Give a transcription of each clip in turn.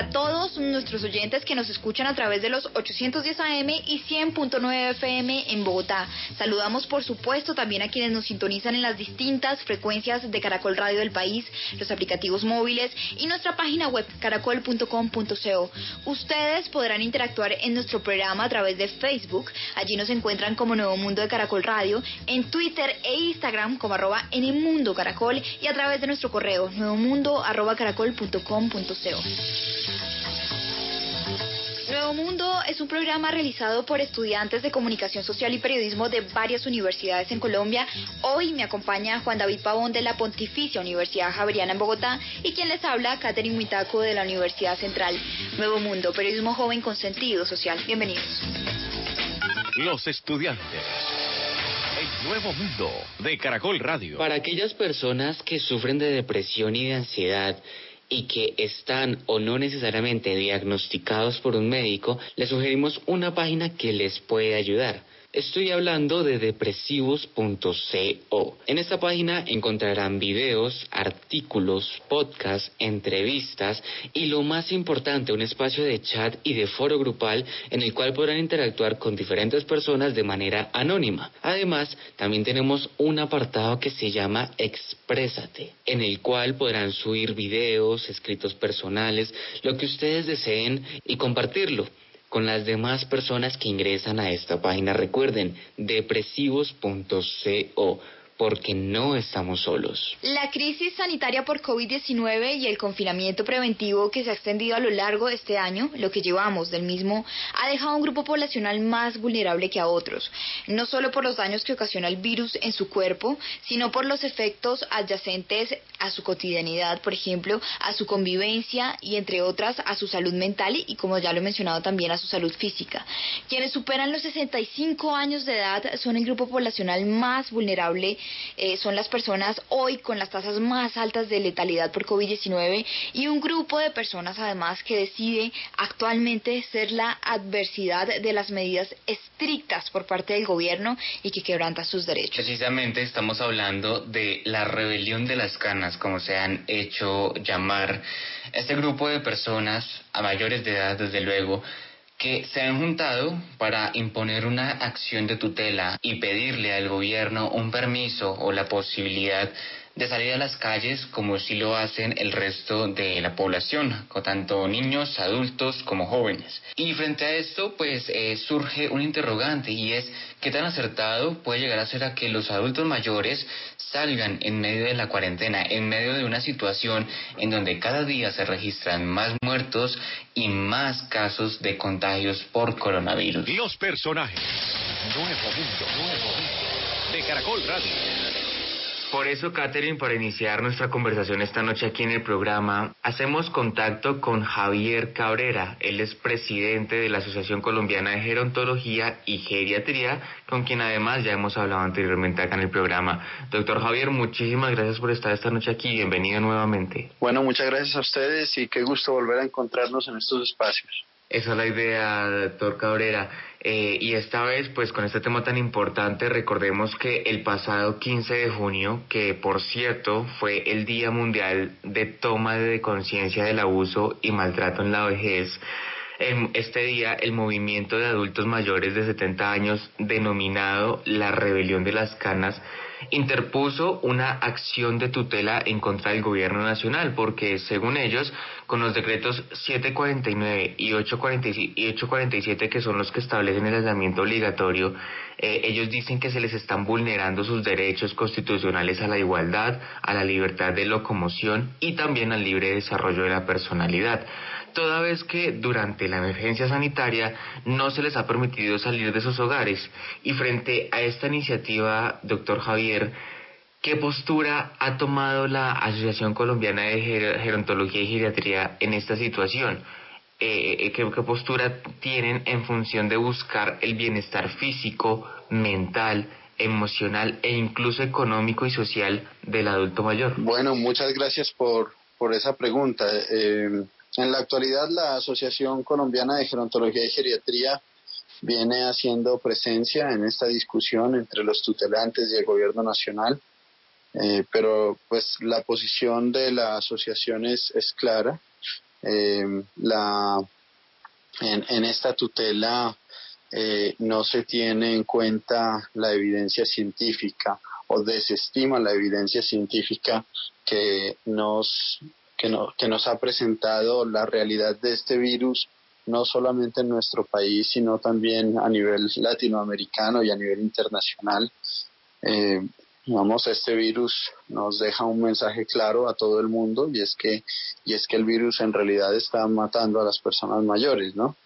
Para todos nuestros oyentes que nos escuchan a través de los 810 AM y 100.9 FM en Bogotá. Saludamos por supuesto también a quienes nos sintonizan en las distintas frecuencias de Caracol Radio del país, los aplicativos móviles y nuestra página web caracol.com.co. Ustedes podrán interactuar en nuestro programa a través de Facebook. Allí nos encuentran como Nuevo Mundo de Caracol Radio, en Twitter e Instagram como arroba en caracol y a través de nuestro correo nuevomundo arroba caracol.com.co. Nuevo Mundo es un programa realizado por estudiantes de comunicación social y periodismo de varias universidades en Colombia. Hoy me acompaña Juan David Pavón de la Pontificia Universidad Javeriana en Bogotá y quien les habla, Catherine Huitaco de la Universidad Central. Nuevo Mundo, periodismo joven con sentido social. Bienvenidos. Los estudiantes. El Nuevo Mundo de Caracol Radio. Para aquellas personas que sufren de depresión y de ansiedad, y que están o no necesariamente diagnosticados por un médico, les sugerimos una página que les puede ayudar. Estoy hablando de depresivos.co. En esta página encontrarán videos, artículos, podcasts, entrevistas y lo más importante, un espacio de chat y de foro grupal en el cual podrán interactuar con diferentes personas de manera anónima. Además, también tenemos un apartado que se llama Exprésate, en el cual podrán subir videos, escritos personales, lo que ustedes deseen y compartirlo con las demás personas que ingresan a esta página. Recuerden, depresivos.co porque no estamos solos. La crisis sanitaria por COVID-19 y el confinamiento preventivo que se ha extendido a lo largo de este año, lo que llevamos del mismo, ha dejado a un grupo poblacional más vulnerable que a otros, no solo por los daños que ocasiona el virus en su cuerpo, sino por los efectos adyacentes a su cotidianidad, por ejemplo, a su convivencia y entre otras a su salud mental y, como ya lo he mencionado, también a su salud física. Quienes superan los 65 años de edad son el grupo poblacional más vulnerable eh, son las personas hoy con las tasas más altas de letalidad por COVID-19 y un grupo de personas además que decide actualmente ser la adversidad de las medidas estrictas por parte del gobierno y que quebranta sus derechos. Precisamente estamos hablando de la rebelión de las canas, como se han hecho llamar este grupo de personas a mayores de edad, desde luego, que se han juntado para imponer una acción de tutela y pedirle al gobierno un permiso o la posibilidad de salir a las calles como si lo hacen el resto de la población, con tanto niños, adultos como jóvenes. Y frente a esto, pues eh, surge un interrogante y es qué tan acertado puede llegar a ser a que los adultos mayores salgan en medio de la cuarentena, en medio de una situación en donde cada día se registran más muertos y más casos de contagios por coronavirus. Los personajes. Nuevo mundo, nuevo mundo. De Caracol Radio. Por eso, Catherine, para iniciar nuestra conversación esta noche aquí en el programa, hacemos contacto con Javier Cabrera. Él es presidente de la Asociación Colombiana de Gerontología y Geriatría, con quien además ya hemos hablado anteriormente acá en el programa. Doctor Javier, muchísimas gracias por estar esta noche aquí. Bienvenido nuevamente. Bueno, muchas gracias a ustedes y qué gusto volver a encontrarnos en estos espacios. Esa es la idea, doctor Cabrera. Eh, y esta vez, pues con este tema tan importante, recordemos que el pasado 15 de junio, que por cierto fue el Día Mundial de Toma de Conciencia del Abuso y Maltrato en la Vejez, en este día el movimiento de adultos mayores de 70 años, denominado la Rebelión de las Canas, interpuso una acción de tutela en contra del gobierno nacional, porque según ellos, con los decretos 749 y 847, que son los que establecen el aislamiento obligatorio, eh, ellos dicen que se les están vulnerando sus derechos constitucionales a la igualdad, a la libertad de locomoción y también al libre desarrollo de la personalidad toda vez que durante la emergencia sanitaria no se les ha permitido salir de sus hogares. Y frente a esta iniciativa, doctor Javier, ¿qué postura ha tomado la Asociación Colombiana de Gerontología y Geriatría en esta situación? eh, qué, postura tienen en función de buscar el bienestar físico, mental, emocional e incluso económico y social del adulto mayor? Bueno, muchas gracias por, por esa pregunta. Eh, en la actualidad, la Asociación Colombiana de Gerontología y Geriatría viene haciendo presencia en esta discusión entre los tutelantes y el gobierno nacional, eh, pero pues la posición de la asociación es, clara. Eh, la, en, en, esta tutela eh, no se tiene en cuenta la evidencia científica o desestima la evidencia científica que nos, que, no, que nos ha presentado la realidad de este virus no solamente en nuestro país, sino también a nivel latinoamericano y a nivel internacional. Eh, este virus nos deja un mensaje claro a todo el mundo y es que, y es que el virus en realidad está matando a las personas mayores, ¿no?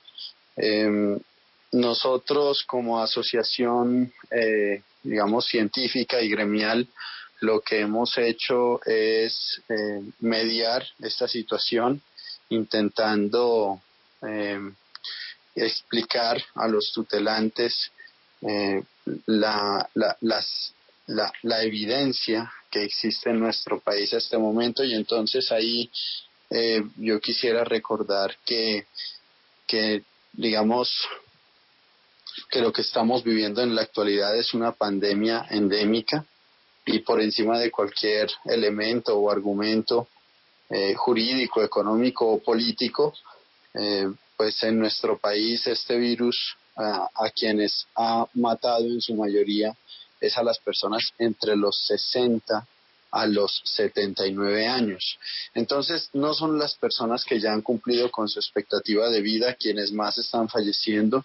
Eh, nosotros como asociación, eh, digamos, científica y gremial, lo que hemos hecho es eh, mediar esta situación, intentando eh, explicar a los tutelantes la, la, las, la, la, evidencia que existe en nuestro país a este momento. Y entonces ahí yo quisiera recordar que, que digamos, que lo que estamos viviendo en la actualidad es una pandemia endémica y por encima de cualquier elemento o argumento eh, jurídico, económico o político, eh, pues en nuestro país este virus a quienes ha matado en su mayoría es a las personas entre los 60 a los 79 años. Entonces, no son las personas que ya han cumplido con su expectativa de vida quienes más están falleciendo,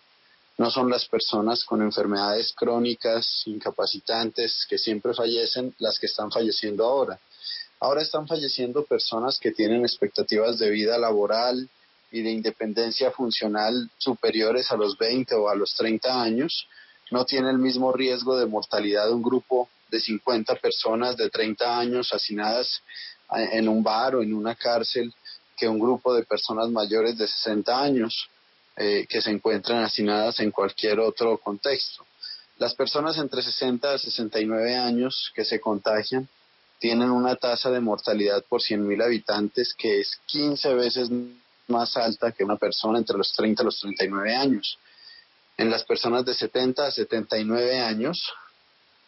no son las personas con enfermedades crónicas, incapacitantes, que siempre fallecen, las que están falleciendo ahora. Ahora están falleciendo personas que tienen expectativas de vida laboral y de independencia funcional superiores a los 20 o a los 30 años. No tiene el mismo riesgo de mortalidad de un grupo de 50 personas de 30 años hacinadas en un bar o en una cárcel que un grupo de personas mayores de 60 años. Eh, que se encuentran hacinadas en cualquier otro contexto. Las personas entre 60 a 69 años que se contagian tienen una tasa de mortalidad por 100.000 habitantes que es 15 veces más alta que una persona entre los 30 a los 39 años. En las personas de 70 a 79 años,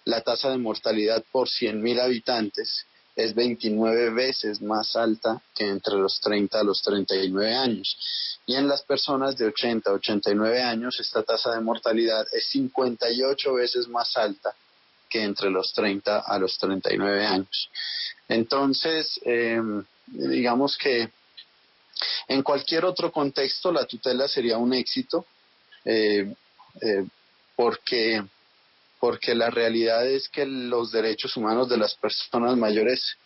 la tasa de mortalidad por 100.000 habitantes es 29 veces más alta que entre los 30 a los 39 años. Y en las personas de 80 a 89 años, esta tasa de mortalidad es 58 veces más alta que entre los 30 a los 39 años. Entonces, em, digamos que en cualquier otro contexto la tutela sería un éxito eh, eh, porque porque la realidad es que los derechos humanos de las personas mayores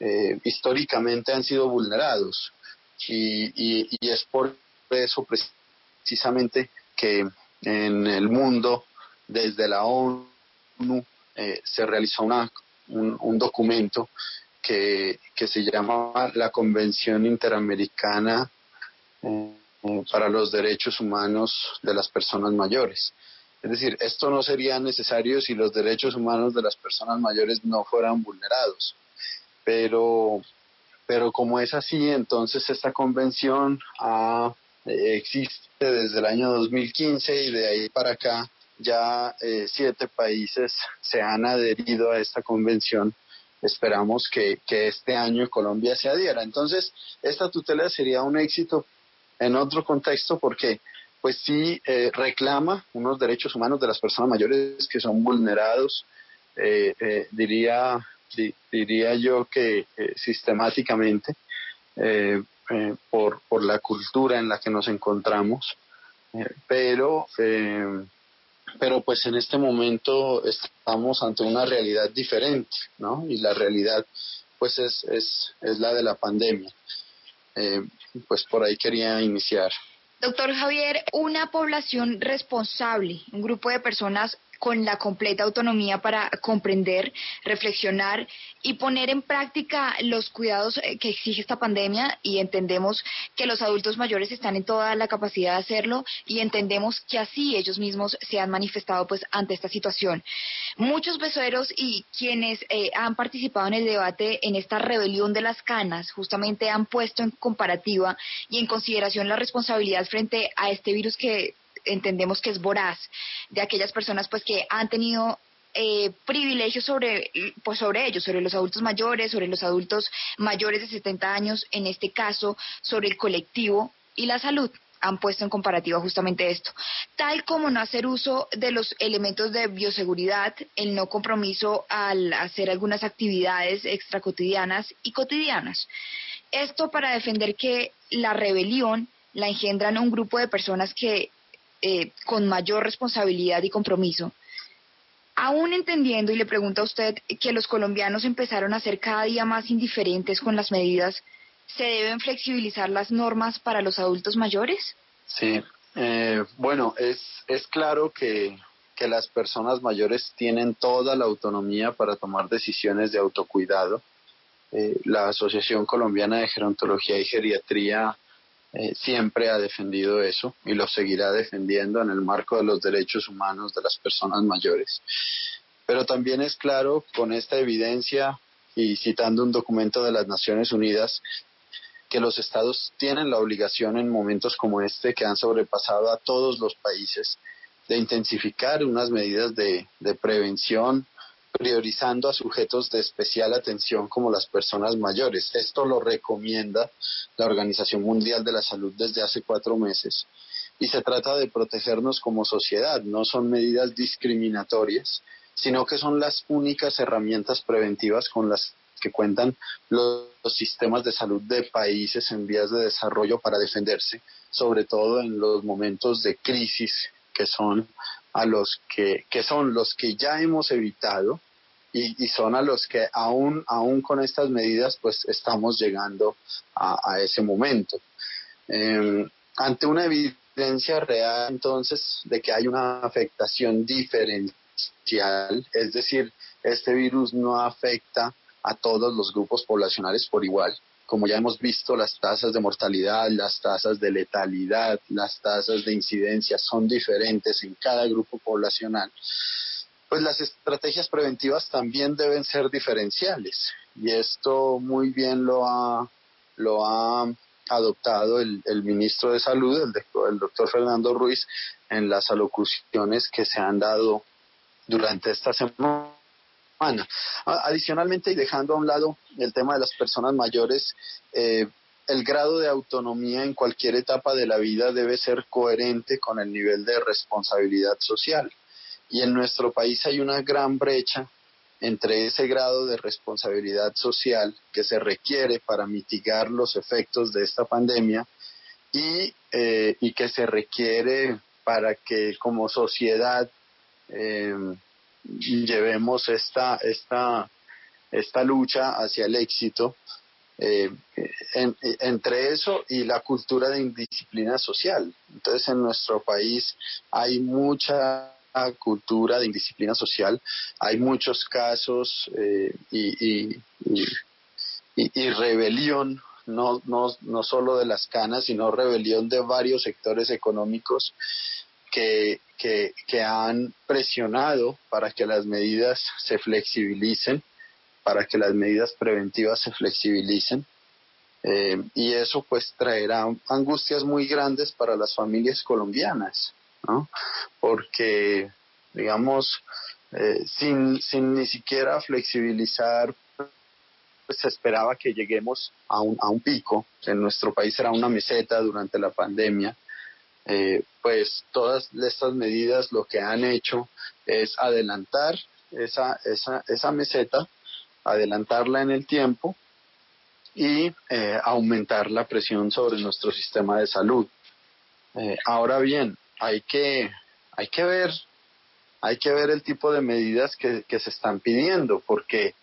eh, históricamente han sido vulnerados y, es por eso precisamente que en el mundo desde la ONU eh, se realizó una, un, documento que, se llama la Convención Interamericana eh, para los Derechos Humanos de las Personas Mayores. Es decir, esto no sería necesario si los derechos humanos de las personas mayores no fueran vulnerados. Pero, pero como es así, entonces esta convención ah, existe desde el año 2015 y de ahí para acá ya eh, siete países se han adherido a esta convención. Esperamos que, que este año Colombia se adhiera. Entonces, esta tutela sería un éxito en otro contexto porque pues sí eh, reclama unos derechos humanos de las personas mayores que son vulnerados, eh, eh, diría, diría yo que sistemáticamente por, por la cultura en la que nos encontramos, pero, pero pues en este momento estamos ante una realidad diferente, ¿no? Y la realidad pues es, es, es la de la pandemia. pues por ahí quería iniciar. Doctor Javier, una población responsable, un grupo de personas con la completa autonomía para comprender, reflexionar y poner en práctica los cuidados eh, que exige esta pandemia y entendemos que los adultos mayores están en toda la capacidad de hacerlo y entendemos que así ellos mismos se han manifestado pues ante esta situación. Muchos besoeros y quienes eh, han participado en el debate en esta rebelión de las canas justamente han puesto en comparativa y en consideración la responsabilidad frente a este virus que entendemos que es voraz de aquellas personas pues que han tenido eh, privilegios sobre, pues sobre ellos, sobre los adultos mayores, sobre los adultos mayores de 70 años, en este caso, sobre el colectivo y la salud han puesto en comparativa justamente esto, tal como no hacer uso de los elementos de bioseguridad, el no compromiso al hacer algunas actividades extracotidianas y cotidianas. Esto para defender que la rebelión la engendran un grupo de personas que eh, con mayor responsabilidad y compromiso. Aún entendiendo, y le pregunto a usted, que los colombianos empezaron a ser cada día más indiferentes con las medidas, ¿se deben flexibilizar las normas para los adultos mayores? Sí, eh, bueno, es, es claro que, que las personas mayores tienen toda la autonomía para tomar decisiones de autocuidado. Eh, la Asociación Colombiana de Gerontología y Geriatría eh, siempre ha defendido eso y lo seguirá defendiendo en el marco de los derechos humanos de las personas mayores. Pero también es claro, con esta evidencia y citando un documento de las Naciones Unidas, que los estados tienen la obligación en momentos como este, que han sobrepasado a todos los países, de intensificar unas medidas de, prevención, priorizando a sujetos de especial atención como las personas mayores. Esto lo recomienda la Organización Mundial de la Salud desde hace cuatro meses. Y se trata de protegernos como sociedad, no son medidas discriminatorias, sino que son las únicas herramientas preventivas con las que cuentan los, sistemas de salud de países en vías de desarrollo para defenderse, sobre todo en los momentos de crisis que son a los que, que son los que ya hemos evitado y, son a los que aún, aún con estas medidas pues estamos llegando a, ese momento. Em, ante una evidencia real entonces de que hay una afectación diferencial, es decir, este virus no afecta a todos los grupos poblacionales por igual. Como ya hemos visto, las tasas de mortalidad, las tasas de letalidad, las tasas de incidencia son diferentes en cada grupo poblacional pues las estrategias preventivas también deben ser diferenciales y esto muy bien lo ha, lo ha adoptado el, ministro de Salud, el, el, doctor Fernando Ruiz, en las alocuciones que se han dado durante esta semana. Adicionalmente, y dejando a un lado el tema de las personas mayores, eh, el grado de autonomía en cualquier etapa de la vida debe ser coherente con el nivel de responsabilidad social. Y en nuestro país hay una gran brecha entre ese grado de responsabilidad social que se requiere para mitigar los efectos de esta pandemia y, eh, que se requiere para que como sociedad eh, llevemos esta, esta, esta lucha hacia el éxito. Eh, entre eso y la cultura de indisciplina social. Entonces en nuestro país hay mucha cultura de indisciplina social. Hay muchos casos eh, y, y, rebelión, no, no, no solo de las canas, sino rebelión de varios sectores económicos que, que, han presionado para que las medidas se flexibilicen, para que las medidas preventivas se flexibilicen. Eh, y eso pues traerá angustias muy grandes para las familias colombianas. ¿no? Porque, digamos, eh, sin, sin ni siquiera flexibilizar, pues se esperaba que lleguemos a un, a un pico. En nuestro país era una meseta durante la pandemia. Eh, pues todas estas medidas lo que han hecho es adelantar esa, esa, esa meseta, adelantarla en el tiempo y eh, aumentar la presión sobre nuestro sistema de salud. ahora bien, hay que, hay que ver, hay que ver el tipo de medidas que, se están pidiendo, porque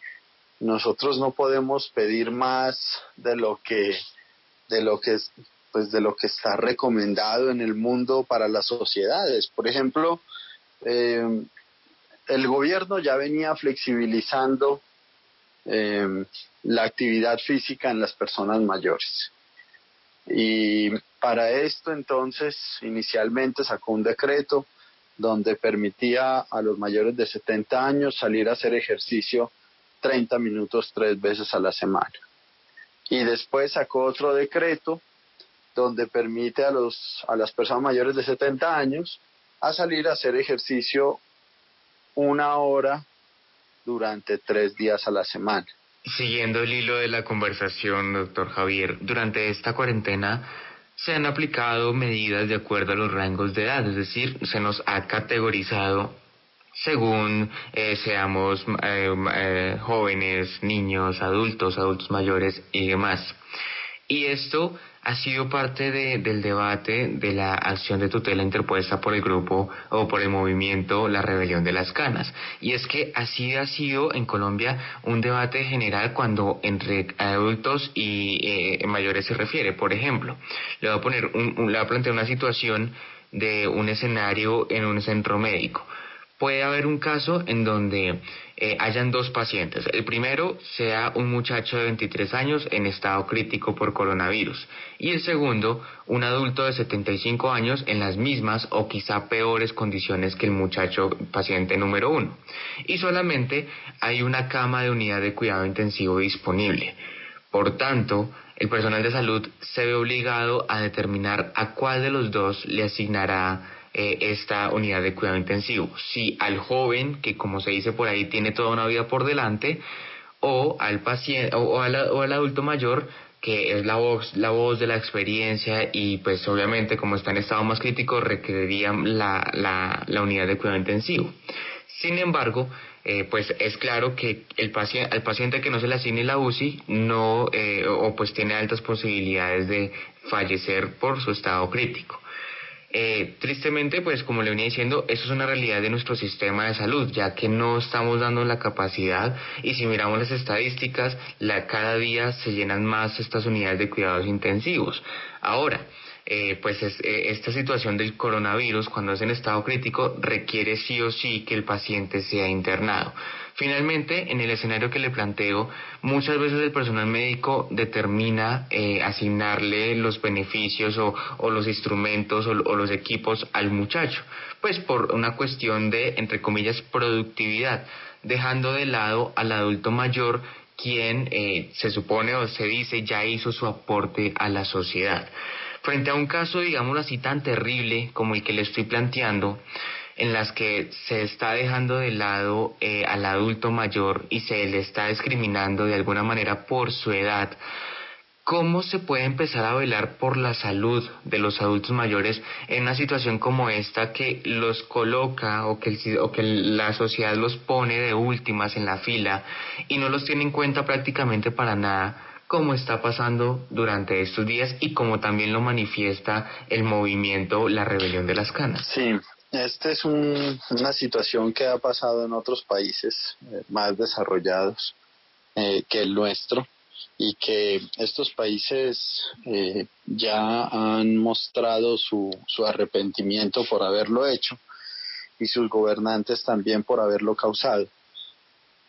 nosotros no podemos pedir más de lo que, de lo que pues de lo que está recomendado en el mundo para las sociedades. Por ejemplo, eh, el gobierno ya venía flexibilizando eh, la actividad física en las personas mayores. Y para esto entonces inicialmente sacó un decreto donde permitía a los mayores de 70 años salir a hacer ejercicio 30 minutos tres veces a la semana. Y después sacó otro decreto donde permite a, los, a las personas mayores de 70 años a salir a hacer ejercicio una hora durante tres días a la semana. Siguiendo el hilo de la conversación, doctor Javier, durante esta cuarentena se han aplicado medidas de acuerdo a los rangos de edad, es decir, se nos ha categorizado según eh, seamos eh, eh, jóvenes, niños, adultos, adultos mayores y demás. Y esto ha sido parte del debate de la acción de tutela interpuesta por el grupo o por el movimiento La Rebelión de las Canas. Y es que así ha sido en Colombia un debate general cuando entre adultos y eh, mayores se refiere. Por ejemplo, le voy a poner un, le voy a plantear una situación de un escenario en un centro médico puede haber un caso en donde eh, hayan dos pacientes. El primero sea un muchacho de 23 años en estado crítico por coronavirus y el segundo un adulto de 75 años en las mismas o quizá peores condiciones que el muchacho paciente número uno. Y solamente hay una cama de unidad de cuidado intensivo disponible. Por tanto, el personal de salud se ve obligado a determinar a cuál de los dos le asignará eh, esta unidad de cuidado intensivo. Si al joven, que como se dice por ahí, tiene toda una vida por delante, o al paciente, o, al, adulto mayor, que es la voz, la voz de la experiencia y pues obviamente como está en estado más crítico requeriría la, la, unidad de cuidado intensivo. Sin embargo, eh, pues es claro que el paciente, al paciente que no se le asigne la UCI no, eh, o pues tiene altas posibilidades de fallecer por su estado crítico. Eh, tristemente, pues como le venía diciendo, eso es una realidad de nuestro sistema de salud, ya que no estamos dando la capacidad y si miramos las estadísticas, cada día se llenan más estas unidades de cuidados intensivos. Ahora, eh, pues eh, esta situación del coronavirus, cuando es en estado crítico, requiere sí o sí que el paciente sea internado. Finalmente, en el escenario que le planteo, muchas veces el personal médico determina eh, asignarle los beneficios o, los instrumentos o, los equipos al muchacho, pues por una cuestión de, entre comillas, productividad, dejando de lado al adulto mayor quien eh, se supone o se dice ya hizo su aporte a la sociedad. Frente a un caso, digámoslo así, tan terrible como el que le estoy planteando, en las que se está dejando de lado eh, al adulto mayor y se le está discriminando de alguna manera por su edad. ¿Cómo se puede empezar a velar por la salud de los adultos mayores en una situación como esta que los coloca o que, o que la sociedad los pone de últimas en la fila y no los tiene en cuenta prácticamente para nada? como está pasando durante estos días y como también lo manifiesta el movimiento La Rebelión de las Canas. Sí, esta es una situación que ha pasado en otros países eh, más desarrollados eh, que el nuestro y que estos países eh, ya han mostrado su, su arrepentimiento por haberlo hecho y sus gobernantes también por haberlo causado.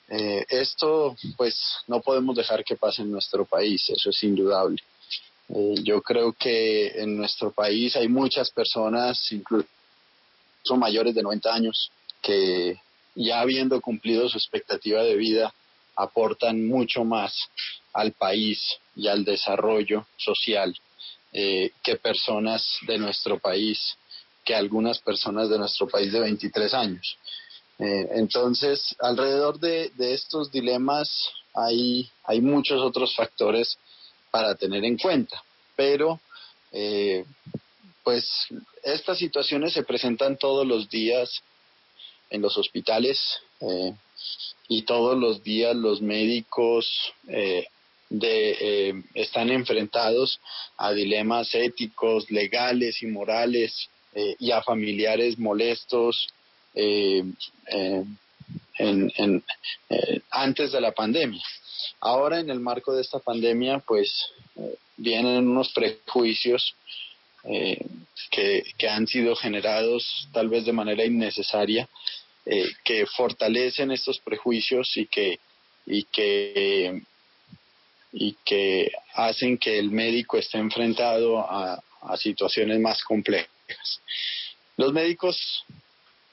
esto pues no podemos dejar que pase en nuestro país, eso es indudable. yo creo que en nuestro país hay muchas personas, incluso son mayores de 90 años que ya habiendo cumplido su expectativa de vida aportan mucho más al país y al desarrollo social eh, que personas de nuestro país, que algunas personas de nuestro país de 23 años. Eh, entonces, alrededor de, estos dilemas hay, hay muchos otros factores para tener en cuenta, pero eh, pues estas situaciones se presentan todos los días en los hospitales eh, y todos los días los médicos eh, de, eh, están enfrentados a dilemas éticos, legales y morales y a familiares molestos antes de la pandemia. Ahora en el marco de esta pandemia pues vienen unos prejuicios eh, que, han sido generados tal vez de manera innecesaria eh, que fortalecen estos prejuicios y que, y que, y que hacen que el médico esté enfrentado a, situaciones más complejas. Los médicos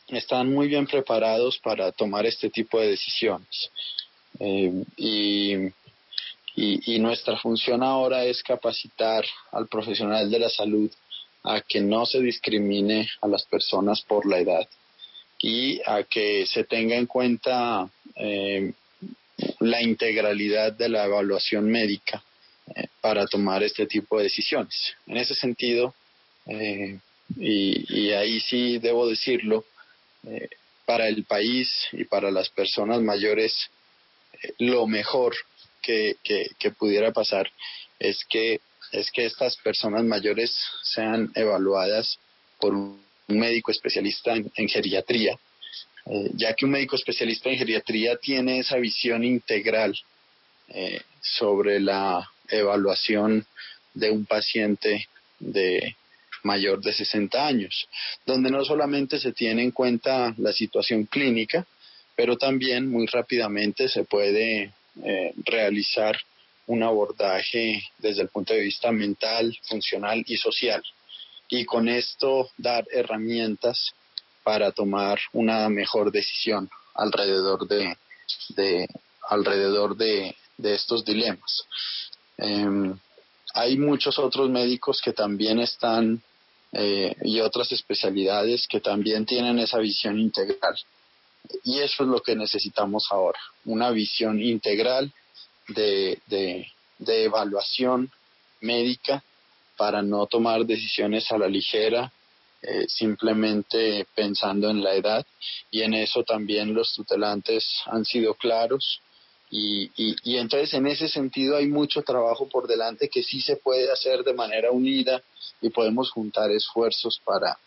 están muy bien preparados para tomar este tipo de decisiones. Eh, y, y, nuestra función ahora es capacitar al profesional de la salud a que no se discrimine a las personas por la edad y a que se tenga en cuenta eh, la integralidad de la evaluación médica eh, para tomar este tipo de decisiones. En ese sentido, eh, y, ahí sí debo decirlo, para el país y para las personas mayores, lo mejor que, que, pudiera pasar es que, es que estas personas mayores sean evaluadas por un médico especialista en, geriatría, eh, ya que un médico especialista en geriatría tiene esa visión integral eh, sobre la evaluación de un paciente de mayor de 60 años, donde no solamente se tiene en cuenta la situación clínica, pero también muy rápidamente se puede eh, realizar un abordaje desde el punto de vista mental, funcional y social y con esto dar herramientas para tomar una mejor decisión alrededor de, de alrededor de, estos dilemas. Em, hay muchos otros médicos que también están eh, y otras especialidades que también tienen esa visión integral. Y eso es lo que necesitamos ahora, una visión integral de, de evaluación médica para no tomar decisiones a la ligera, eh, simplemente pensando en la edad. Y en eso también los tutelantes han sido claros. Y, y, entonces en ese sentido hay mucho trabajo por delante que sí se puede hacer de manera unida y podemos juntar esfuerzos para,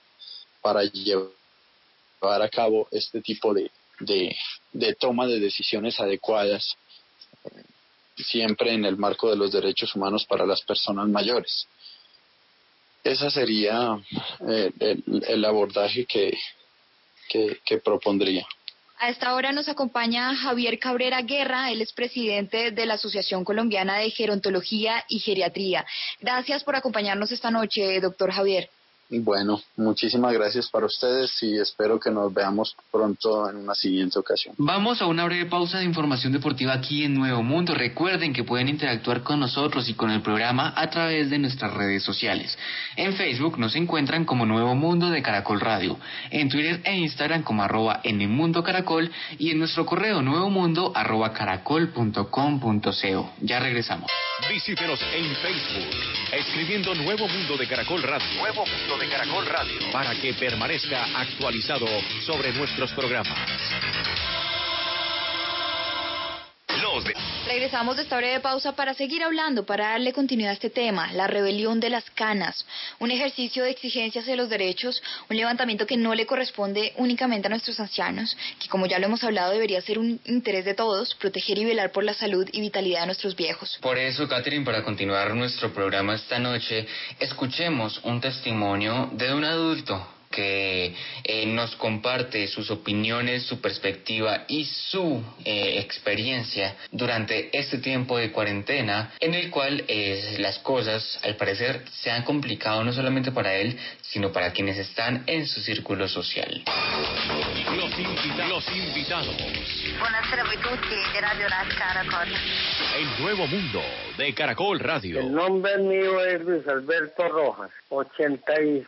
para llevar a cabo este tipo de, de, de toma de decisiones adecuadas, siempre en el marco de los derechos humanos para las personas mayores. Ese sería eh, el, abordaje que, que, propondría. A esta hora nos acompaña Javier Cabrera Guerra, él es presidente de la Asociación Colombiana de Gerontología y Geriatría. Gracias por acompañarnos esta noche, doctor Javier. Bueno, muchísimas gracias para ustedes y espero que nos veamos pronto en una siguiente ocasión. Vamos a una breve pausa de información deportiva aquí en Nuevo Mundo. Recuerden que pueden interactuar con nosotros y con el programa a través de nuestras redes sociales. En Facebook nos encuentran como Nuevo Mundo de Caracol Radio, en Twitter e Instagram como arroba en el mundo caracol y en nuestro correo nuevo mundo arroba caracol.com.co. Ya regresamos. Visítenos en Facebook, escribiendo Nuevo Mundo de Caracol Radio. Nuevo Mundo de Caracol Radio para que permanezca actualizado sobre nuestros programas. Regresamos de esta breve pausa para seguir hablando, para darle continuidad a este tema, la rebelión de las canas, un ejercicio de exigencias de los derechos, un levantamiento que no le corresponde únicamente a nuestros ancianos, que como ya lo hemos hablado debería ser un interés de todos, proteger y velar por la salud y vitalidad de nuestros viejos. Por eso, Catherine, para continuar nuestro programa esta noche, escuchemos un testimonio de un adulto que eh, nos comparte sus opiniones, su perspectiva y su eh, experiencia durante este tiempo de cuarentena en el cual eh, las cosas al parecer se han complicado no solamente para él, sino para quienes están en su círculo social. Los, invitados. El nuevo mundo de Caracol Radio. El nombre mío es Luis Alberto Rojas, 86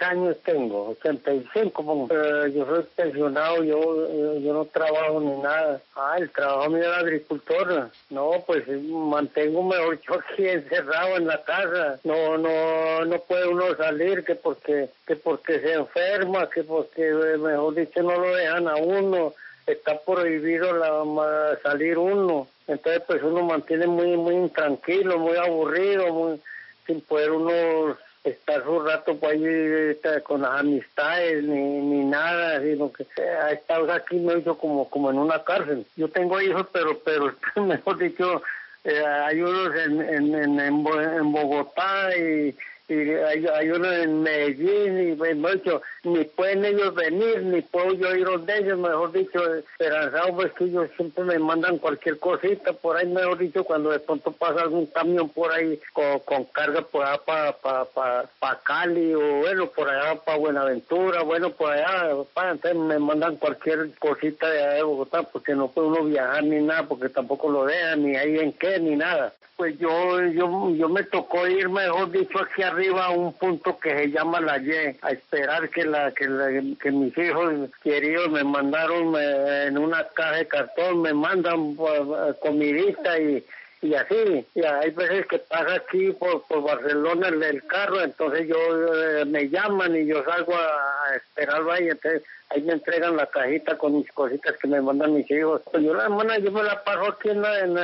años tengo, 85. Eh, yo soy pensionado, yo, eh, yo no trabajo ni nada. Ah, el trabajo mío es agricultor. No, pues mantengo mejor yo aquí encerrado en la casa. No, no, no puede uno salir que porque, que porque se enferma, que porque, eh, mejor dicho, no lo dejan a uno está prohibido la, salir uno. Entonces, pues uno mantiene muy, muy intranquilo, muy aburrido, muy, sin poder uno estar su rato por ahí este, con las amistades ni, ni nada, sino que ha estado aquí medio como, como en una cárcel. Yo tengo hijos, pero, pero mejor dicho, eh, hay unos en, en, en, en Bogotá y, y hay, hay uno en Medellín y pues, mucho, ni pueden ellos venir, ni puedo yo ir donde ellos, mejor dicho, esperanzado pues que ellos siempre me mandan cualquier cosita por ahí, mejor dicho, cuando de pronto pasa algún camión por ahí con, carga por allá para pa, pa, pa Cali o bueno, por allá para Buenaventura, bueno, por allá, entonces me mandan cualquier cosita de allá de Bogotá porque no puede uno viajar ni nada, porque tampoco lo dejan, ni ahí en qué, ni nada. Pues yo, yo, yo me tocó ir, mejor dicho, aquí arriba a un punto que se llama La Y, a esperar que la, que, la, que mis hijos queridos me mandaron eh, en una caja de cartón, me mandan uh, comidita y y así, y hay veces que pasa aquí por, por Barcelona el, carro, entonces yo eh, me llaman y yo salgo a, esperarlo ahí, entonces ahí me entregan la cajita con mis cositas que me mandan mis hijos. Pues yo la hermana, yo me la paso aquí en, en,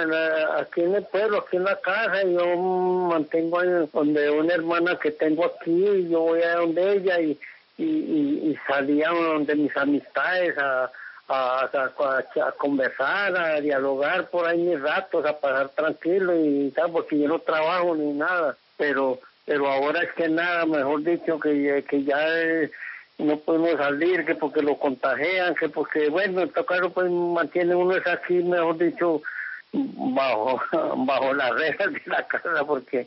aquí en el pueblo, aquí en la casa, y yo mantengo donde una hermana que tengo aquí, y yo voy a donde ella y, y, y, y salía donde mis amistades a a, conversar, a dialogar por ahí mis ratos, a pasar tranquilo y tal, porque yo no trabajo ni nada, pero pero ahora es que nada, mejor dicho, que, que ya eh, no podemos salir, que porque lo contagian, que porque, bueno, en todo caso, pues mantiene uno es aquí, mejor dicho, bajo, bajo las reglas de la casa, porque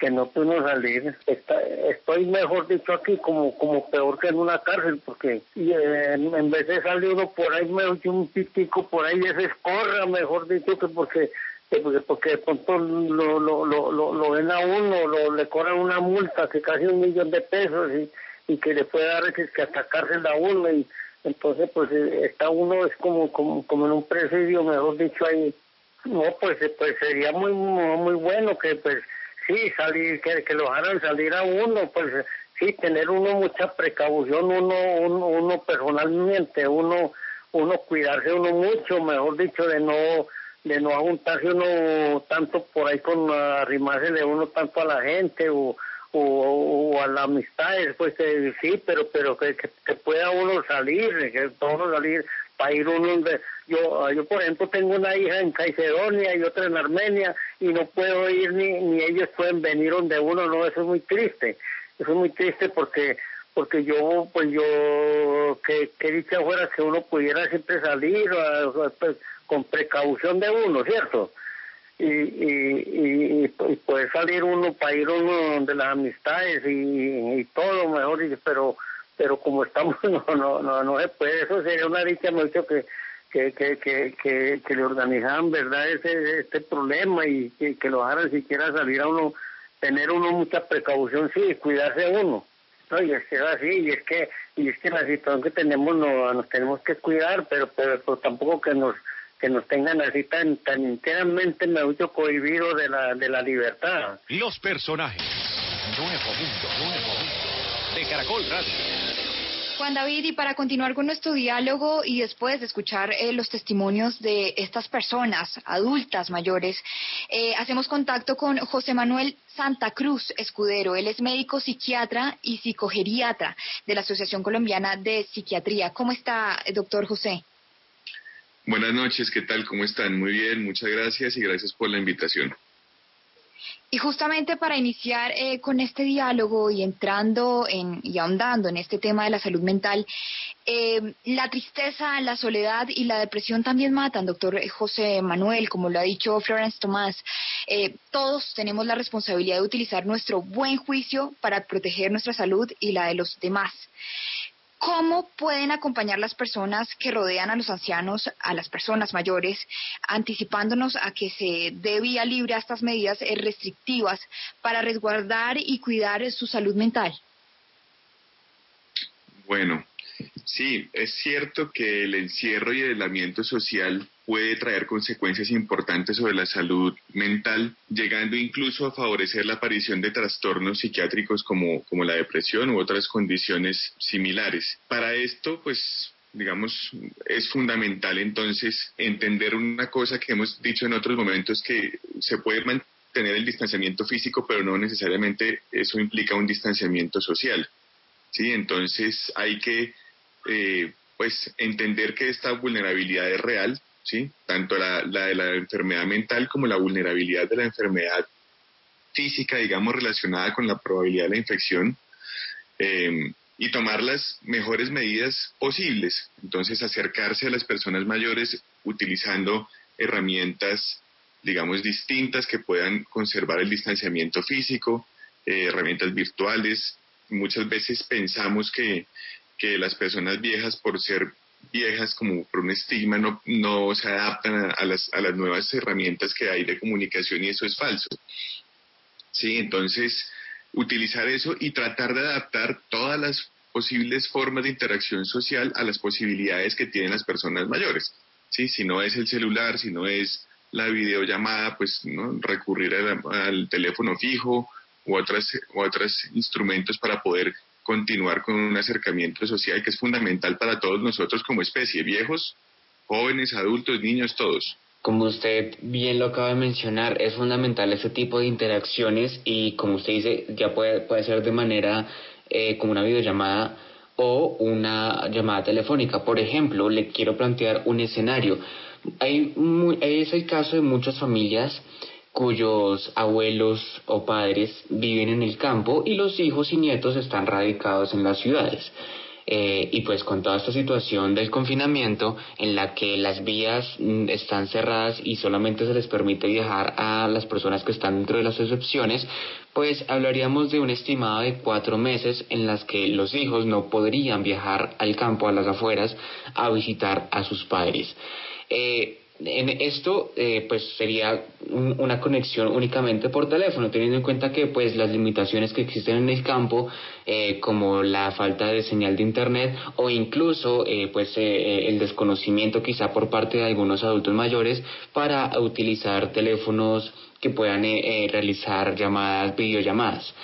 que no puedo salir. estoy, mejor dicho, aquí como como peor que en una cárcel, porque y, en, vez de salir uno por ahí, me oye un pitico por ahí, se escorra, mejor dicho, que porque porque, porque de pronto lo, lo, lo, lo, ven a uno, lo, le cobran una multa que casi un millón de pesos y, y que le puede dar que, que hasta cárcel a uno y entonces pues eh, está uno es como como, como en un presidio mejor dicho ahí no pues pues sería muy muy bueno que pues sí, salir, que, que lo hagan salir a uno, pues sí, tener uno mucha precaución, uno, uno, uno personalmente, uno, uno cuidarse uno mucho, mejor dicho, de no de no juntarse uno tanto por ahí con arrimarse de uno tanto a la gente o, o, a la amistad, pues sí, pero pero que, que, pueda uno salir, que uno salir para ir uno yo yo por ejemplo tengo una hija en Caicedonia y otra en Armenia y no puedo ir ni ni ellos pueden venir donde uno no eso es muy triste eso es muy triste porque porque yo pues yo que, que dicha fuera que uno pudiera siempre salir pues, con precaución de uno cierto y, y, y, poder salir uno para ir uno donde las amistades y, y todo mejor pero pero como estamos no no no no se puede. Eso sería una dicha mucho que que que que que, que le organizaran verdad ese este problema y que, que lo hagan siquiera salir a uno tener uno mucha precaución sí cuidarse uno. No y es que así y es que y es que la situación que tenemos no nos tenemos que cuidar pero pero, tampoco que nos que nos tengan así tan tan enteramente me mucho cohibido de la de la libertad. Los personajes. Nuevo mundo nuevo mundo. De Caracol Radio Juan David, y para continuar con nuestro diálogo y después de escuchar eh, los testimonios de estas personas adultas mayores, eh, hacemos contacto con José Manuel Santa Cruz Escudero. Él es médico psiquiatra y psicogeriatra de la Asociación Colombiana de Psiquiatría. ¿Cómo está, doctor José? Buenas noches, ¿qué tal? ¿Cómo están? Muy bien, muchas gracias y gracias por la invitación. Y justamente para iniciar eh, con este diálogo y entrando en, y ahondando en este tema de la salud mental, eh, la tristeza, la soledad y la depresión también matan, doctor José Manuel, como lo ha dicho Florence Tomás. Eh, todos tenemos la responsabilidad de utilizar nuestro buen juicio para proteger nuestra salud y la de los demás. ¿Cómo pueden acompañar las personas que rodean a los ancianos, a las personas mayores, anticipándonos a que se dé vía libre a estas medidas restrictivas para resguardar y cuidar su salud mental? Bueno, Sí, es cierto que el encierro y el aislamiento social puede traer consecuencias importantes sobre la salud mental, llegando incluso a favorecer la aparición de trastornos psiquiátricos como, como la depresión u otras condiciones similares. Para esto, pues digamos, es fundamental entonces entender una cosa que hemos dicho en otros momentos, que se puede mantener el distanciamiento físico, pero no necesariamente eso implica un distanciamiento social. ¿sí? Entonces hay que eh, pues entender que esta vulnerabilidad es real, ¿sí? Tanto la, la, de la enfermedad mental como la vulnerabilidad de la enfermedad física, digamos, relacionada con la probabilidad de la infección. Eh, y tomar las mejores medidas posibles. Entonces, acercarse a las personas mayores utilizando herramientas, digamos, distintas que puedan conservar el distanciamiento físico, eh, herramientas virtuales. Muchas veces pensamos que, que las personas viejas, por ser viejas como por un estigma, no, no se adaptan a, las, a las nuevas herramientas que hay de comunicación y eso es falso. Sí, entonces utilizar eso y tratar de adaptar todas las posibles formas de interacción social a las posibilidades que tienen las personas mayores. ¿sí? Si no es el celular, si no es la videollamada, pues ¿no? recurrir al, teléfono fijo u otros u otros instrumentos para poder continuar con un acercamiento social que es fundamental para todos nosotros como especie, viejos, jóvenes, adultos, niños, todos. Como usted bien lo acaba de mencionar, es fundamental ese tipo de interacciones y como usted dice, ya puede, puede ser de manera eh, como una videollamada o una llamada telefónica. Por ejemplo, le quiero plantear un escenario. Hay es el caso de muchas familias cuyos abuelos o padres viven en el campo y los hijos y nietos están radicados en las ciudades. Eh, y pues con toda esta situación del confinamiento en la que las vías mm, están cerradas y solamente se les permite viajar a las personas que están dentro de las excepciones, pues hablaríamos de un estimado de cuatro meses en las que los hijos no podrían viajar al campo, a las afueras, a visitar a sus padres. Eh, en esto eh, pues sería una conexión únicamente por teléfono teniendo en cuenta que pues las limitaciones que existen en el campo eh, como la falta de señal de internet o incluso eh, pues el desconocimiento quizá por parte de algunos adultos mayores para utilizar teléfonos que puedan realizar llamadas videollamadas.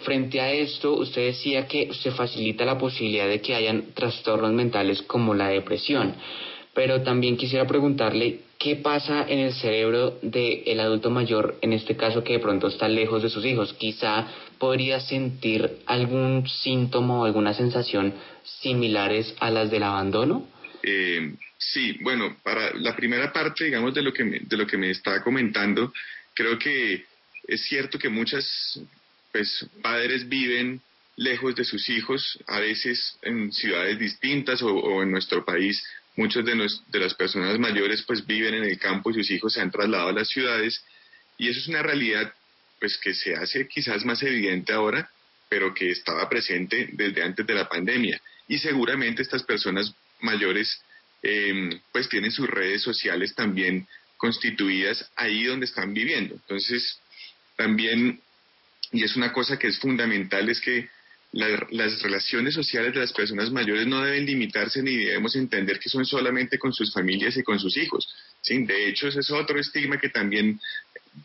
Frente a esto, usted decía que se facilita la posibilidad de que hayan trastornos mentales como la depresión pero también quisiera preguntarle qué pasa en el cerebro del adulto mayor, en este caso que de pronto está lejos de sus hijos. Quizá podría sentir algún síntoma o alguna sensación similares a las del abandono. Eh, sí, bueno, para la primera parte, digamos, de lo que me, de lo que me estaba comentando, creo que es cierto que muchas pues, padres viven lejos de sus hijos, a veces en ciudades distintas o en nuestro país Muchos de, de las personas mayores pues viven en el campo y sus hijos se han trasladado a las ciudades y eso es una realidad pues que se hace quizás más evidente ahora, pero que estaba presente desde antes de la pandemia. Y seguramente estas personas mayores em, pues tienen sus redes sociales también constituidas ahí donde están viviendo. Entonces, también, y es una cosa que es fundamental, es que las relaciones sociales de las personas mayores no deben limitarse ni debemos entender que son solamente con sus familias y con sus hijos. ¿sí? De hecho, ese es otro estigma que también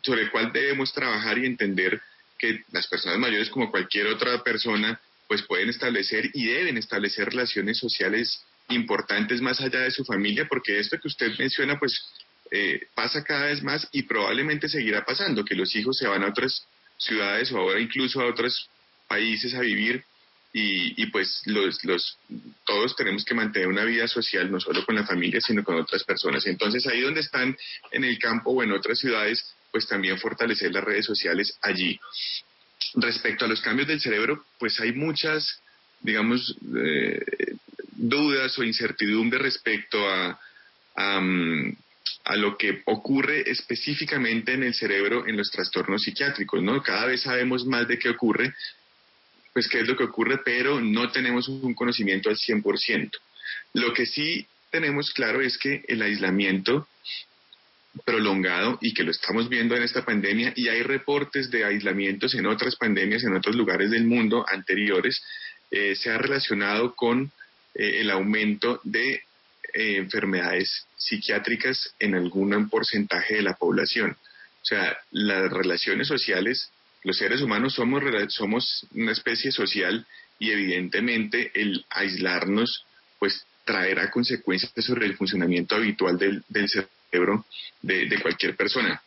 sobre el cual debemos trabajar y entender que las personas mayores, como cualquier otra persona, pues pueden establecer y deben establecer relaciones sociales importantes más allá de su familia, porque esto que usted menciona, pues eh, pasa cada vez más y probablemente seguirá pasando, que los hijos se van a otras ciudades o ahora incluso a otras países a vivir y, pues los, los, todos tenemos que mantener una vida social no solo con la familia sino con otras personas. Entonces ahí donde están en el campo o en otras ciudades pues también fortalecer las redes sociales allí. Respecto a los cambios del cerebro pues hay muchas digamos eh, dudas o incertidumbre respecto a, a, mm, a lo que ocurre específicamente en el cerebro en los trastornos psiquiátricos, ¿no? Cada vez sabemos más de qué ocurre, pues qué es lo que ocurre, pero no tenemos un conocimiento al 100%. Lo que sí tenemos claro es que el aislamiento prolongado y que lo estamos viendo en esta pandemia y hay reportes de aislamientos en otras pandemias en otros lugares del mundo anteriores, eh, se ha relacionado con eh, el aumento de eh, enfermedades psiquiátricas en algún porcentaje de la población. O sea, las relaciones sociales los seres humanos somos, una especie social y evidentemente el aislarnos pues traerá consecuencias sobre el funcionamiento habitual del, cerebro de, de cualquier persona,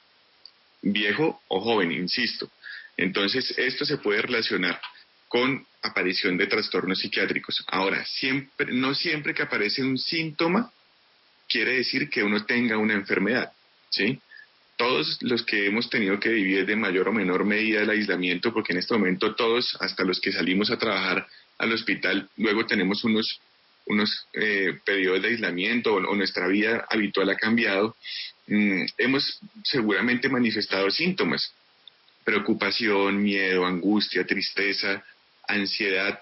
viejo o joven, insisto. Entonces, esto se puede relacionar con aparición de trastornos psiquiátricos. Ahora, siempre, no siempre que aparece un síntoma quiere decir que uno tenga una enfermedad, ¿sí? Todos los que hemos tenido que vivir de mayor o menor medida el aislamiento, porque en este momento todos, hasta los que salimos a trabajar al hospital, luego tenemos unos, unos eh, periodos de aislamiento o, nuestra vida habitual ha cambiado, mm, hemos seguramente manifestado síntomas, preocupación, miedo, angustia, tristeza, ansiedad,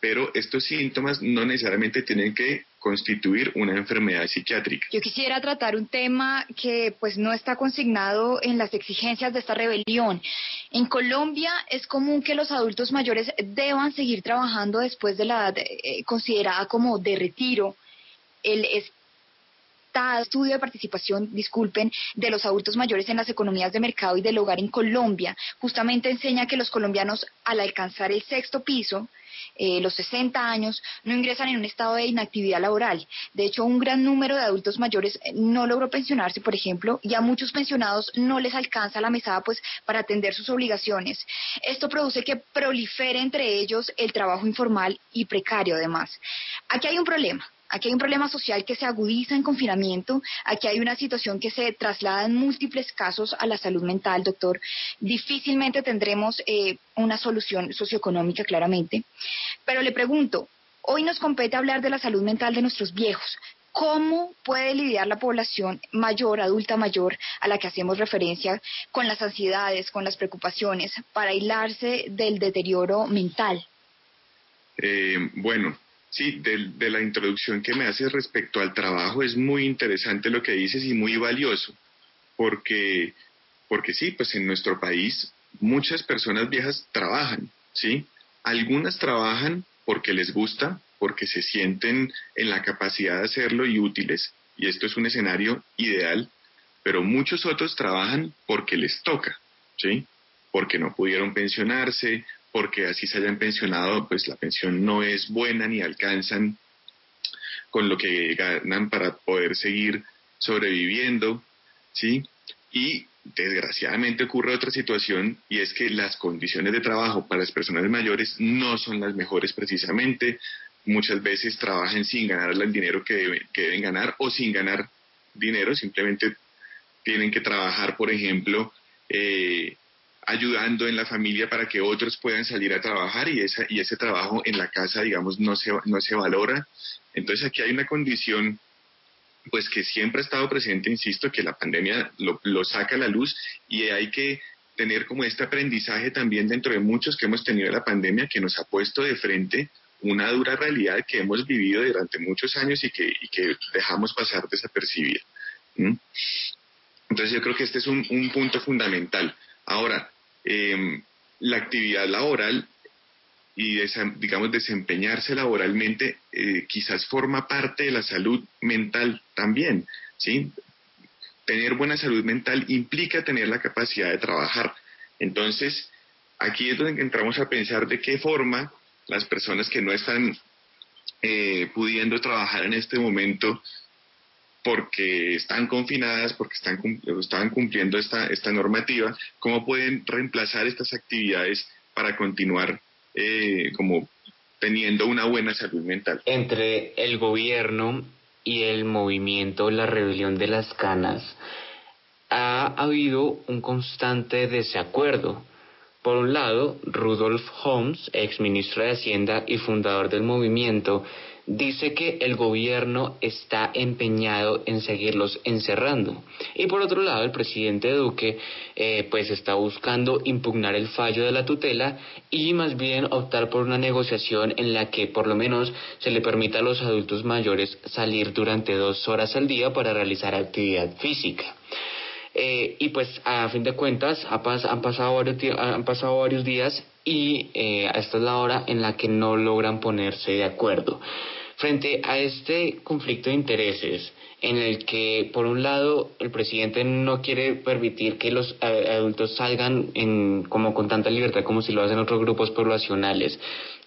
pero estos síntomas no necesariamente tienen que constituir una enfermedad psiquiátrica. Yo quisiera tratar un tema que pues no está consignado en las exigencias de esta rebelión. En Colombia es común que los adultos mayores deban seguir trabajando después de la edad eh, considerada como de retiro. El estudio de participación, disculpen, de los adultos mayores en las economías de mercado y del hogar en Colombia justamente enseña que los colombianos al alcanzar el sexto piso eh, los 60 años, no ingresan en un estado de inactividad laboral. De hecho, un gran número de adultos mayores eh, no logró pensionarse, por ejemplo, y a muchos pensionados no les alcanza la mesada pues, para atender sus obligaciones. Esto produce que prolifere entre ellos el trabajo informal y precario, además. Aquí hay un problema. Aquí hay un problema social que se agudiza en confinamiento, aquí hay una situación que se traslada en múltiples casos a la salud mental, doctor. Difícilmente tendremos eh, una solución socioeconómica, claramente. Pero le pregunto, hoy nos compete hablar de la salud mental de nuestros viejos. ¿Cómo puede lidiar la población mayor, adulta mayor, a la que hacemos referencia, con las ansiedades, con las preocupaciones, para aislarse del deterioro mental? Eh, bueno, Sí, de, la introducción que me haces respecto al trabajo es muy interesante lo que dices y muy valioso, porque, porque sí, pues en nuestro país muchas personas viejas trabajan, ¿sí? Algunas trabajan porque les gusta, porque se sienten en la capacidad de hacerlo y útiles, y esto es un escenario ideal, pero muchos otros trabajan porque les toca, ¿sí? Porque no pudieron pensionarse, porque así se hayan pensionado, pues la pensión no es buena ni alcanzan con lo que ganan para poder seguir sobreviviendo, ¿sí? Y desgraciadamente ocurre otra situación y es que las condiciones de trabajo para las personas mayores no son las mejores precisamente. Muchas veces trabajan sin ganar el dinero que, que deben ganar o sin ganar dinero, simplemente tienen que trabajar, por ejemplo, eh, ayudando en la familia para que otros puedan salir a trabajar y, esa, y ese trabajo en la casa, digamos, no se, no se valora. Entonces aquí hay una condición pues que siempre ha estado presente, insisto, que la pandemia lo, lo saca a la luz y hay que tener como este aprendizaje también dentro de muchos que hemos tenido la pandemia que nos ha puesto de frente una dura realidad que hemos vivido durante muchos años y que, y que dejamos pasar desapercibida. Entonces yo creo que este es un, un punto fundamental. Ahora, eh, la actividad laboral y, digamos, desempeñarse laboralmente eh, quizás forma parte de la salud mental también, ¿sí? Tener buena salud mental implica tener la capacidad de trabajar. Entonces, aquí es donde entramos a pensar de qué forma las personas que no están eh, pudiendo trabajar en este momento porque están confinadas, porque están, estaban cumpliendo esta, esta normativa, ¿cómo pueden reemplazar estas actividades para continuar eh, como teniendo una buena salud mental? Entre el gobierno y el movimiento La Rebelión de las Canas ha habido un constante desacuerdo. Por un lado, Rudolf Holmes, ex ministro de Hacienda y fundador del movimiento, dice que el gobierno está empeñado en seguirlos encerrando. Y por otro lado, el presidente Duque eh, pues está buscando impugnar el fallo de la tutela y más bien optar por una negociación en la que por lo menos se le permita a los adultos mayores salir durante dos horas al día para realizar actividad física. Eh, y pues a fin de cuentas han, pasado varios, han pasado varios días y eh, esta es la hora en la que no logran ponerse de acuerdo. Frente a este conflicto de intereses, en el que, por un lado, el presidente no quiere permitir que los adultos salgan en, como con tanta libertad como si lo hacen otros grupos poblacionales,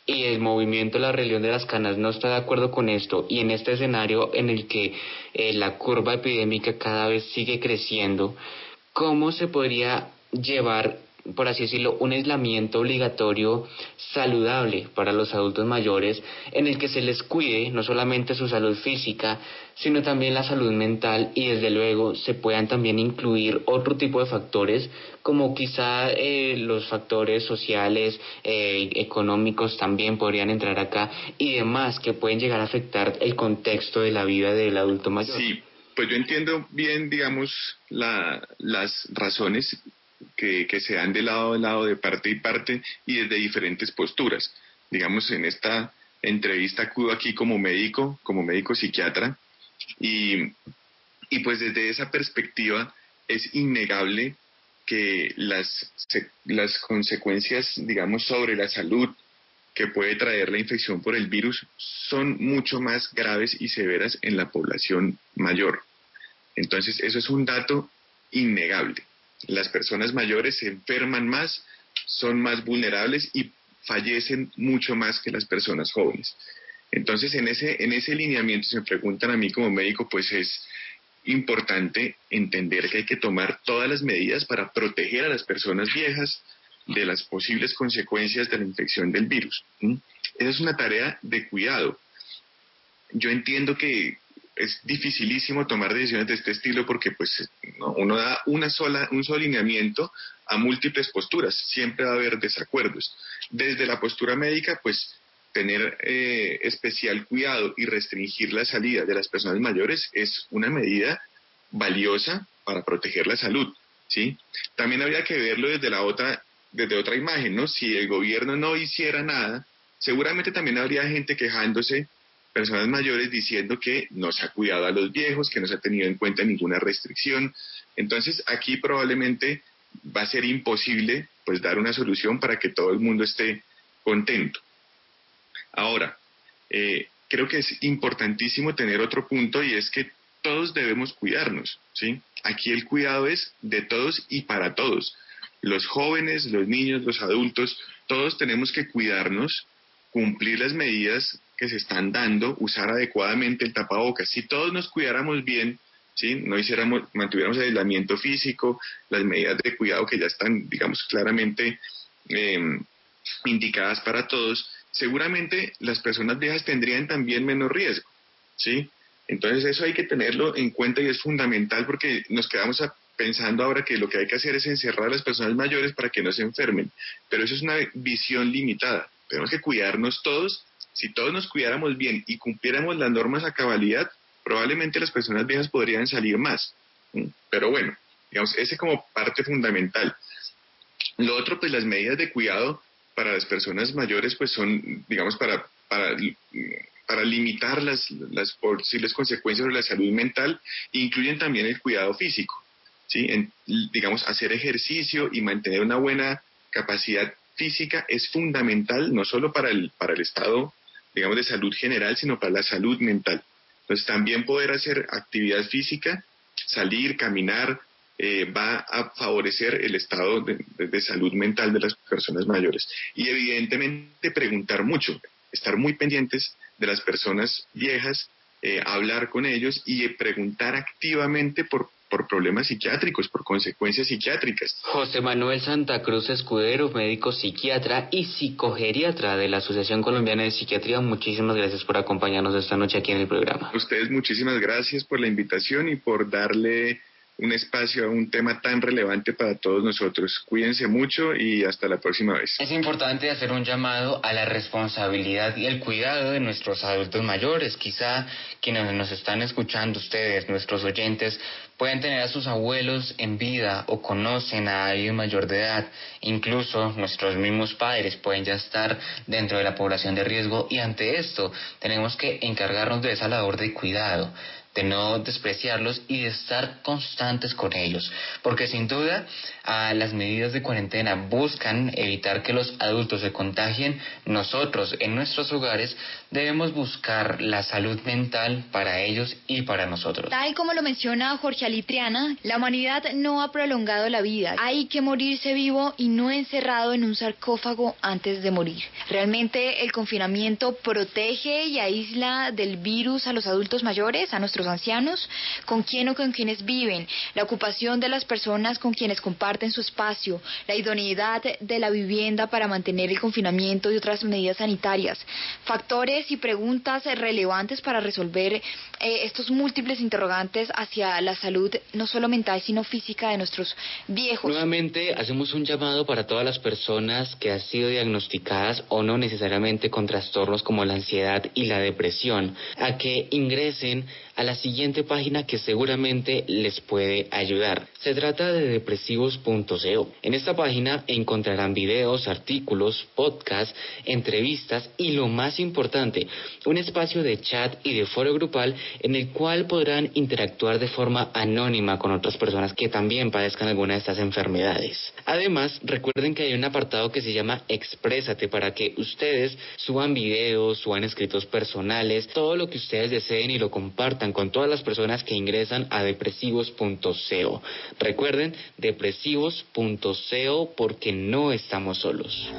y el movimiento La Rebelión de las Canas no está de acuerdo con esto, y en este escenario en el que eh, la curva epidémica cada vez sigue creciendo, ¿cómo se podría llevar por así decirlo, un aislamiento obligatorio saludable para los adultos mayores en el que se les cuide no solamente su salud física, sino también la salud mental y desde luego se puedan también incluir otro tipo de factores como quizá eh, los factores sociales, eh, económicos también podrían entrar acá y demás que pueden llegar a afectar el contexto de la vida del adulto mayor. Sí, pues yo entiendo bien, digamos, la, las razones que, que se dan de lado a lado, de parte y parte, y desde diferentes posturas. Digamos, en esta entrevista acudo aquí como médico, como médico psiquiatra, y, y pues desde esa perspectiva es innegable que las, las consecuencias, digamos, sobre la salud que puede traer la infección por el virus son mucho más graves y severas en la población mayor. Entonces, eso es un dato innegable las personas mayores se enferman más, son más vulnerables y fallecen mucho más que las personas jóvenes. Entonces, en ese, en ese lineamiento, se preguntan a mí como médico, pues es importante entender que hay que tomar todas las medidas para proteger a las personas viejas de las posibles consecuencias de la infección del virus. Esa es una tarea de cuidado. Yo entiendo que es dificilísimo tomar decisiones de este estilo porque pues uno da una sola, un solo lineamiento a múltiples posturas, siempre va a haber desacuerdos. Desde la postura médica, pues tener eh, especial cuidado y restringir la salida de las personas mayores es una medida valiosa para proteger la salud, ¿sí? También habría que verlo desde la otra, desde otra imagen, ¿no? Si el gobierno no hiciera nada, seguramente también habría gente quejándose personas mayores diciendo que no se ha cuidado a los viejos, que no se ha tenido en cuenta ninguna restricción. Entonces, aquí probablemente va a ser imposible pues dar una solución para que todo el mundo esté contento. Ahora, eh, creo que es importantísimo tener otro punto y es que todos debemos cuidarnos, ¿sí? Aquí el cuidado es de todos y para todos. Los jóvenes, los niños, los adultos, todos tenemos que cuidarnos, cumplir las medidas que se están dando, usar adecuadamente el tapabocas. Si todos nos cuidáramos bien, ¿sí? no hiciéramos, mantuviéramos el aislamiento físico, las medidas de cuidado que ya están, digamos, claramente em, indicadas para todos, seguramente las personas viejas tendrían también menos riesgo. ¿sí? Entonces eso hay que tenerlo en cuenta y es fundamental porque nos quedamos pensando ahora que lo que hay que hacer es encerrar a las personas mayores para que no se enfermen, pero eso es una visión limitada. Tenemos que cuidarnos todos si todos nos cuidáramos bien y cumpliéramos las normas a cabalidad, probablemente las personas viejas podrían salir más. Pero bueno, digamos, ese como parte fundamental. Lo otro, pues las medidas de cuidado para las personas mayores, pues son, digamos, para, para, para limitar las, las posibles consecuencias de la salud mental, incluyen también el cuidado físico. ¿sí? digamos, hacer ejercicio y mantener una buena capacidad física es fundamental, no solo para el, para el estado digamos, de salud general, sino para la salud mental. Entonces, también poder hacer actividad física, salir, caminar, eh, va a favorecer el estado de, salud mental de las personas mayores. Y evidentemente preguntar mucho, estar muy pendientes de las personas viejas, eh, hablar con ellos y preguntar activamente por por problemas psiquiátricos, por consecuencias psiquiátricas. José Manuel Santa Cruz Escudero, médico psiquiatra y psicogeriatra de la Asociación Colombiana de Psiquiatría, muchísimas gracias por acompañarnos esta noche aquí en el programa. ustedes muchísimas gracias por la invitación y por darle un espacio un tema tan relevante para todos nosotros. Cuídense mucho y hasta la próxima vez. Es importante hacer un llamado a la responsabilidad y el cuidado de nuestros adultos mayores. Quizá quienes nos están escuchando, ustedes, nuestros oyentes, pueden tener a sus abuelos en vida o conocen a alguien mayor de edad. Incluso nuestros mismos padres pueden ya estar dentro de la población de riesgo y ante esto tenemos que encargarnos de esa labor de cuidado de no despreciarlos y de estar constantes con ellos, porque sin duda a las medidas de cuarentena buscan evitar que los adultos se contagien, nosotros en nuestros hogares debemos buscar la salud mental para ellos y para nosotros. Tal como lo menciona Jorge Alitriana, la humanidad no ha prolongado la vida. Hay que morirse vivo y no encerrado en un sarcófago antes de morir. Realmente el confinamiento protege y aísla del virus a los adultos mayores, a nuestros ancianos, con quién o con quienes viven, la ocupación de las personas con quienes comparten su espacio, la idoneidad de la vivienda para mantener el confinamiento y otras medidas sanitarias, factores y preguntas relevantes para resolver eh, estos múltiples interrogantes hacia la salud no solo mental sino física de nuestros viejos. Nuevamente hacemos un llamado para todas las personas que han sido diagnosticadas o no necesariamente con trastornos como la ansiedad y la depresión a que ingresen a la siguiente página que seguramente les puede ayudar. Se trata de depresivos.co. En esta página encontrarán videos, artículos, podcasts, entrevistas y lo más importante, un espacio de chat y de foro grupal en el cual podrán interactuar de forma anónima con otras personas que también padezcan alguna de estas enfermedades. Además, recuerden que hay un apartado que se llama Exprésate para que ustedes suban videos, suban escritos personales, todo lo que ustedes deseen y lo compartan con todas las personas que ingresan a depresivos.co. Recuerden, depresivos.co porque no estamos solos.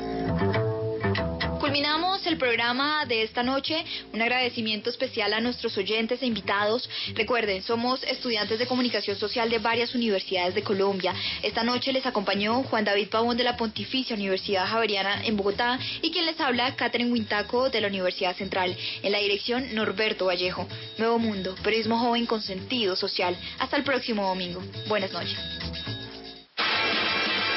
Culminamos el programa de esta noche. Un agradecimiento especial a nuestros oyentes e invitados. Recuerden, somos estudiantes de comunicación social de varias universidades de Colombia. Esta noche les acompañó Juan David Pavón de la Pontificia Universidad Javeriana en Bogotá y quien les habla, Catherine Wintaco de la Universidad Central. En la dirección, Norberto Vallejo. Nuevo Mundo, periodismo joven con sentido social. Hasta el próximo domingo. Buenas noches.